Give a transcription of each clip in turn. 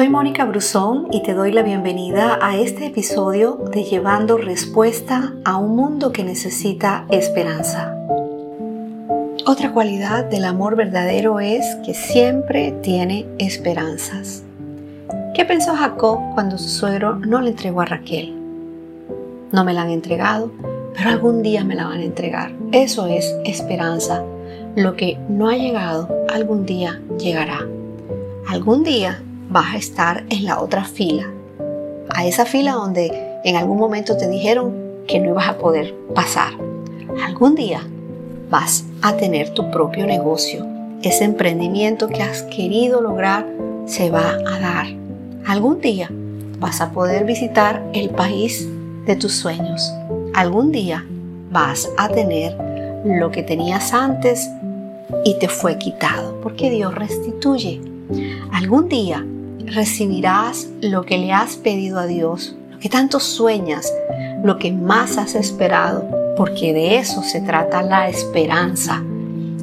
Soy Mónica Brusón y te doy la bienvenida a este episodio de Llevando Respuesta a un mundo que necesita esperanza. Otra cualidad del amor verdadero es que siempre tiene esperanzas. ¿Qué pensó Jacob cuando su suegro no le entregó a Raquel? No me la han entregado, pero algún día me la van a entregar. Eso es esperanza. Lo que no ha llegado, algún día llegará. Algún día vas a estar en la otra fila, a esa fila donde en algún momento te dijeron que no ibas a poder pasar. Algún día vas a tener tu propio negocio. Ese emprendimiento que has querido lograr se va a dar. Algún día vas a poder visitar el país de tus sueños. Algún día vas a tener lo que tenías antes y te fue quitado, porque Dios restituye. Algún día recibirás lo que le has pedido a Dios, lo que tanto sueñas, lo que más has esperado, porque de eso se trata la esperanza,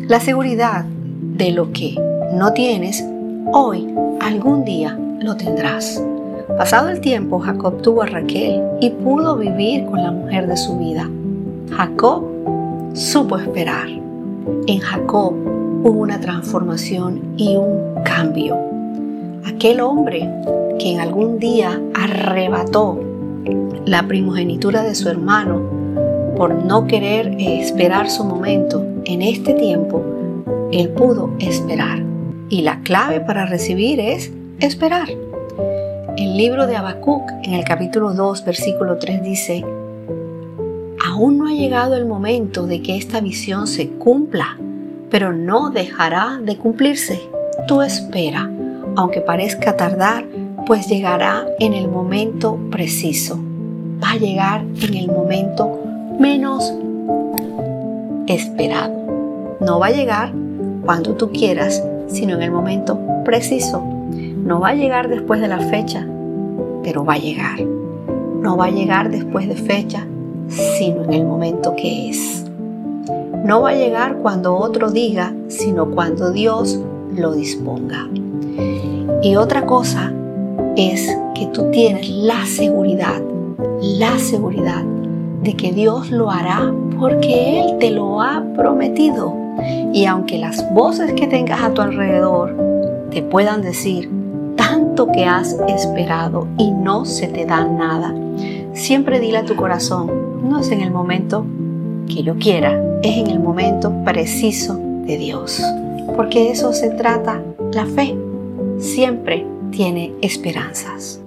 la seguridad de lo que no tienes, hoy algún día lo tendrás. Pasado el tiempo, Jacob tuvo a Raquel y pudo vivir con la mujer de su vida. Jacob supo esperar. En Jacob hubo una transformación y un cambio aquel hombre que en algún día arrebató la primogenitura de su hermano por no querer esperar su momento, en este tiempo él pudo esperar. Y la clave para recibir es esperar. El libro de Habacuc, en el capítulo 2, versículo 3, dice: Aún no ha llegado el momento de que esta visión se cumpla, pero no dejará de cumplirse. Tú espera aunque parezca tardar, pues llegará en el momento preciso. Va a llegar en el momento menos esperado. No va a llegar cuando tú quieras, sino en el momento preciso. No va a llegar después de la fecha, pero va a llegar. No va a llegar después de fecha, sino en el momento que es. No va a llegar cuando otro diga, sino cuando Dios lo disponga. Y otra cosa es que tú tienes la seguridad, la seguridad de que Dios lo hará porque Él te lo ha prometido. Y aunque las voces que tengas a tu alrededor te puedan decir tanto que has esperado y no se te da nada, siempre dile a tu corazón, no es en el momento que yo quiera, es en el momento preciso de Dios. Porque eso se trata la fe siempre tiene esperanzas.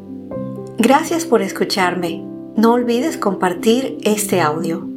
Gracias por escucharme. No olvides compartir este audio.